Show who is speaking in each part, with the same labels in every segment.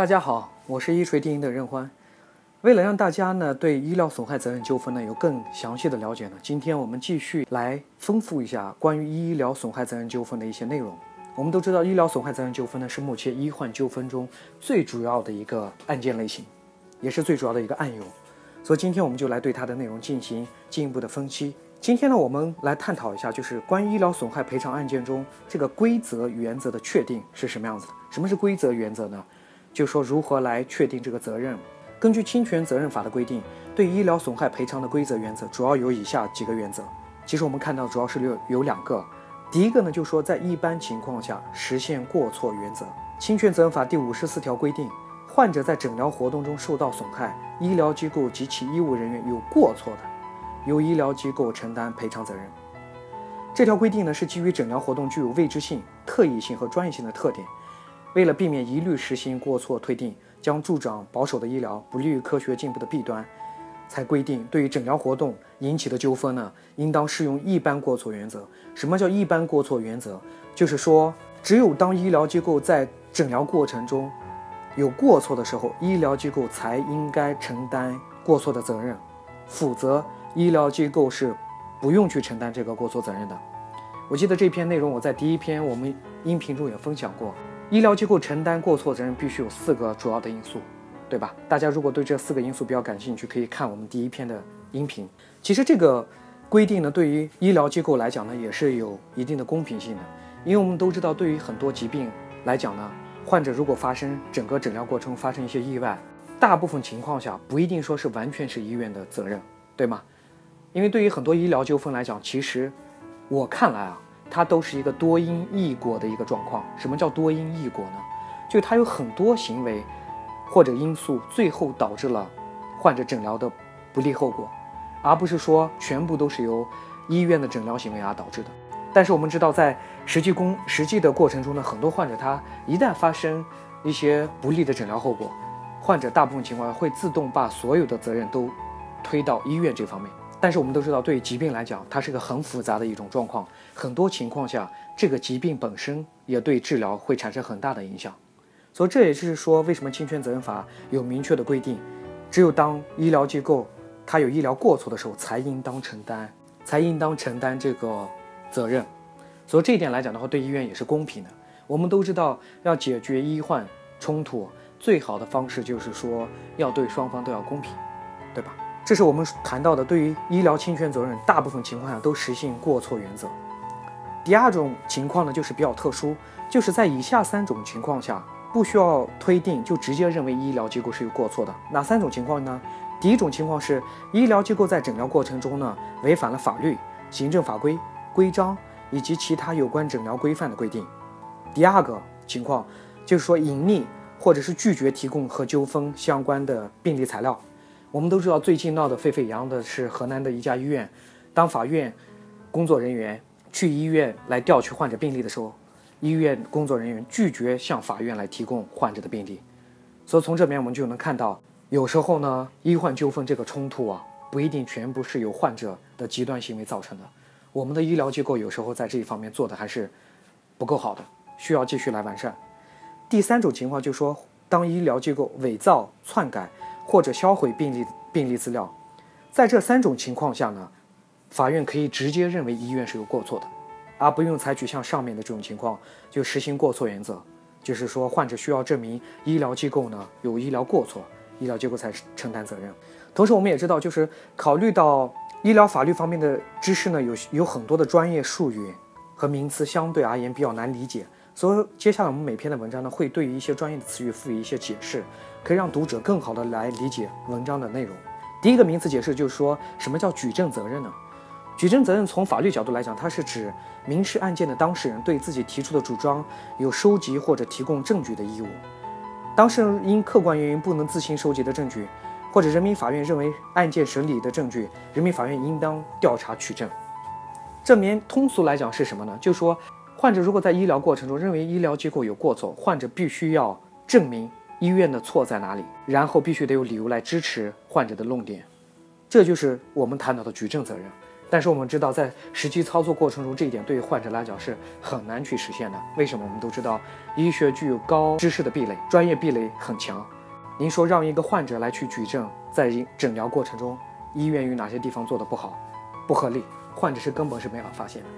Speaker 1: 大家好，我是一锤定音的任欢。为了让大家呢对医疗损害责任纠纷呢有更详细的了解呢，今天我们继续来丰富一下关于医疗损害责任纠纷的一些内容。我们都知道，医疗损害责任纠纷呢是目前医患纠纷中最主要的一个案件类型，也是最主要的一个案由。所以今天我们就来对它的内容进行进一步的分析。今天呢，我们来探讨一下，就是关于医疗损害赔偿案件中这个规则原则的确定是什么样子的。什么是规则原则呢？就说如何来确定这个责任。根据侵权责任法的规定，对医疗损害赔偿的规则原则主要有以下几个原则。其实我们看到主要是有有两个。第一个呢，就说在一般情况下实现过错原则。侵权责任法第五十四条规定，患者在诊疗活动中受到损害，医疗机构及其医务人员有过错的，由医疗机构承担赔偿责任。这条规定呢，是基于诊疗活动具有未知性、特异性和专业性的特点。为了避免一律实行过错推定，将助长保守的医疗不利于科学进步的弊端，才规定对于诊疗活动引起的纠纷呢，应当适用一般过错原则。什么叫一般过错原则？就是说，只有当医疗机构在诊疗过程中有过错的时候，医疗机构才应该承担过错的责任，否则医疗机构是不用去承担这个过错责任的。我记得这篇内容我在第一篇我们音频中也分享过。医疗机构承担过错责任必须有四个主要的因素，对吧？大家如果对这四个因素比较感兴趣，可以看我们第一篇的音频。其实这个规定呢，对于医疗机构来讲呢，也是有一定的公平性的。因为我们都知道，对于很多疾病来讲呢，患者如果发生整个诊疗过程发生一些意外，大部分情况下不一定说是完全是医院的责任，对吗？因为对于很多医疗纠纷来讲，其实我看来啊。它都是一个多因异果的一个状况。什么叫多因异果呢？就它有很多行为或者因素，最后导致了患者诊疗的不利后果，而不是说全部都是由医院的诊疗行为而导致的。但是我们知道，在实际工实际的过程中呢，很多患者他一旦发生一些不利的诊疗后果，患者大部分情况会自动把所有的责任都推到医院这方面。但是我们都知道，对疾病来讲，它是个很复杂的一种状况。很多情况下，这个疾病本身也对治疗会产生很大的影响。所以这也就是说，为什么侵权责任法有明确的规定，只有当医疗机构它有医疗过错的时候，才应当承担，才应当承担这个责任。所以这一点来讲的话，对医院也是公平的。我们都知道，要解决医患冲突，最好的方式就是说，要对双方都要公平，对吧？这是我们谈到的，对于医疗侵权责任，大部分情况下都实行过错原则。第二种情况呢，就是比较特殊，就是在以下三种情况下，不需要推定就直接认为医疗机构是有过错的。哪三种情况呢？第一种情况是医疗机构在诊疗过程中呢，违反了法律、行政法规、规章以及其他有关诊疗规范的规定。第二个情况就是说隐匿或者是拒绝提供和纠纷相关的病例材料。我们都知道，最近闹得沸沸扬扬的是河南的一家医院。当法院工作人员去医院来调取患者病历的时候，医院工作人员拒绝向法院来提供患者的病历。所以从这边我们就能看到，有时候呢，医患纠纷这个冲突啊，不一定全部是由患者的极端行为造成的。我们的医疗机构有时候在这一方面做的还是不够好的，需要继续来完善。第三种情况就是说，当医疗机构伪造、篡改。或者销毁病历病历资料，在这三种情况下呢，法院可以直接认为医院是有过错的，而不用采取像上面的这种情况，就实行过错原则，就是说患者需要证明医疗机构呢有医疗过错，医疗机构才承担责任。同时，我们也知道，就是考虑到医疗法律方面的知识呢，有有很多的专业术语和名词相对而言比较难理解。所以，接下来我们每篇的文章呢，会对于一些专业的词语赋予一些解释，可以让读者更好的来理解文章的内容。第一个名词解释就是说什么叫举证责任呢？举证责任从法律角度来讲，它是指民事案件的当事人对自己提出的主张有收集或者提供证据的义务。当事人因客观原因不能自行收集的证据，或者人民法院认为案件审理的证据，人民法院应当调查取证。证明通俗来讲是什么呢？就说。患者如果在医疗过程中认为医疗机构有过错，患者必须要证明医院的错在哪里，然后必须得有理由来支持患者的论点，这就是我们谈到的举证责任。但是我们知道，在实际操作过程中，这一点对于患者来讲是很难去实现的。为什么？我们都知道，医学具有高知识的壁垒，专业壁垒很强。您说让一个患者来去举证，在诊疗过程中，医院有哪些地方做的不好、不合理，患者是根本是没法发现的，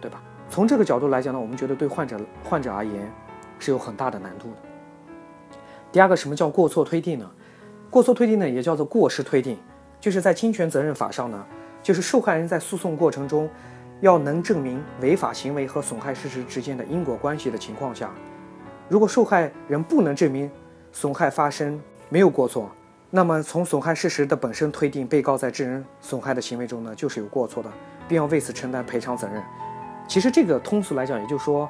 Speaker 1: 对吧？从这个角度来讲呢，我们觉得对患者患者而言是有很大的难度的。第二个，什么叫过错推定呢？过错推定呢，也叫做过失推定，就是在侵权责任法上呢。就是受害人在诉讼过程中，要能证明违法行为和损害事实之间的因果关系的情况下，如果受害人不能证明损害发生没有过错，那么从损害事实的本身推定，被告在致人损害的行为中呢就是有过错的，并要为此承担赔偿责任。其实这个通俗来讲，也就是说，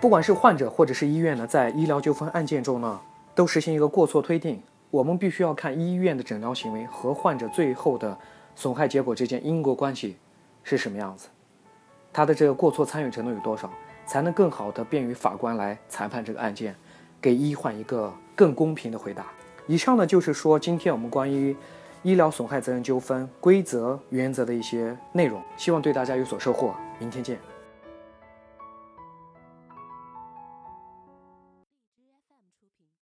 Speaker 1: 不管是患者或者是医院呢，在医疗纠纷案件中呢，都实行一个过错推定。我们必须要看医院的诊疗行为和患者最后的。损害结果之间因果关系是什么样子？他的这个过错参与程度有多少，才能更好的便于法官来裁判这个案件，给医患一个更公平的回答。以上呢就是说今天我们关于医疗损害责任纠纷规则原则的一些内容，希望对大家有所收获。明天见。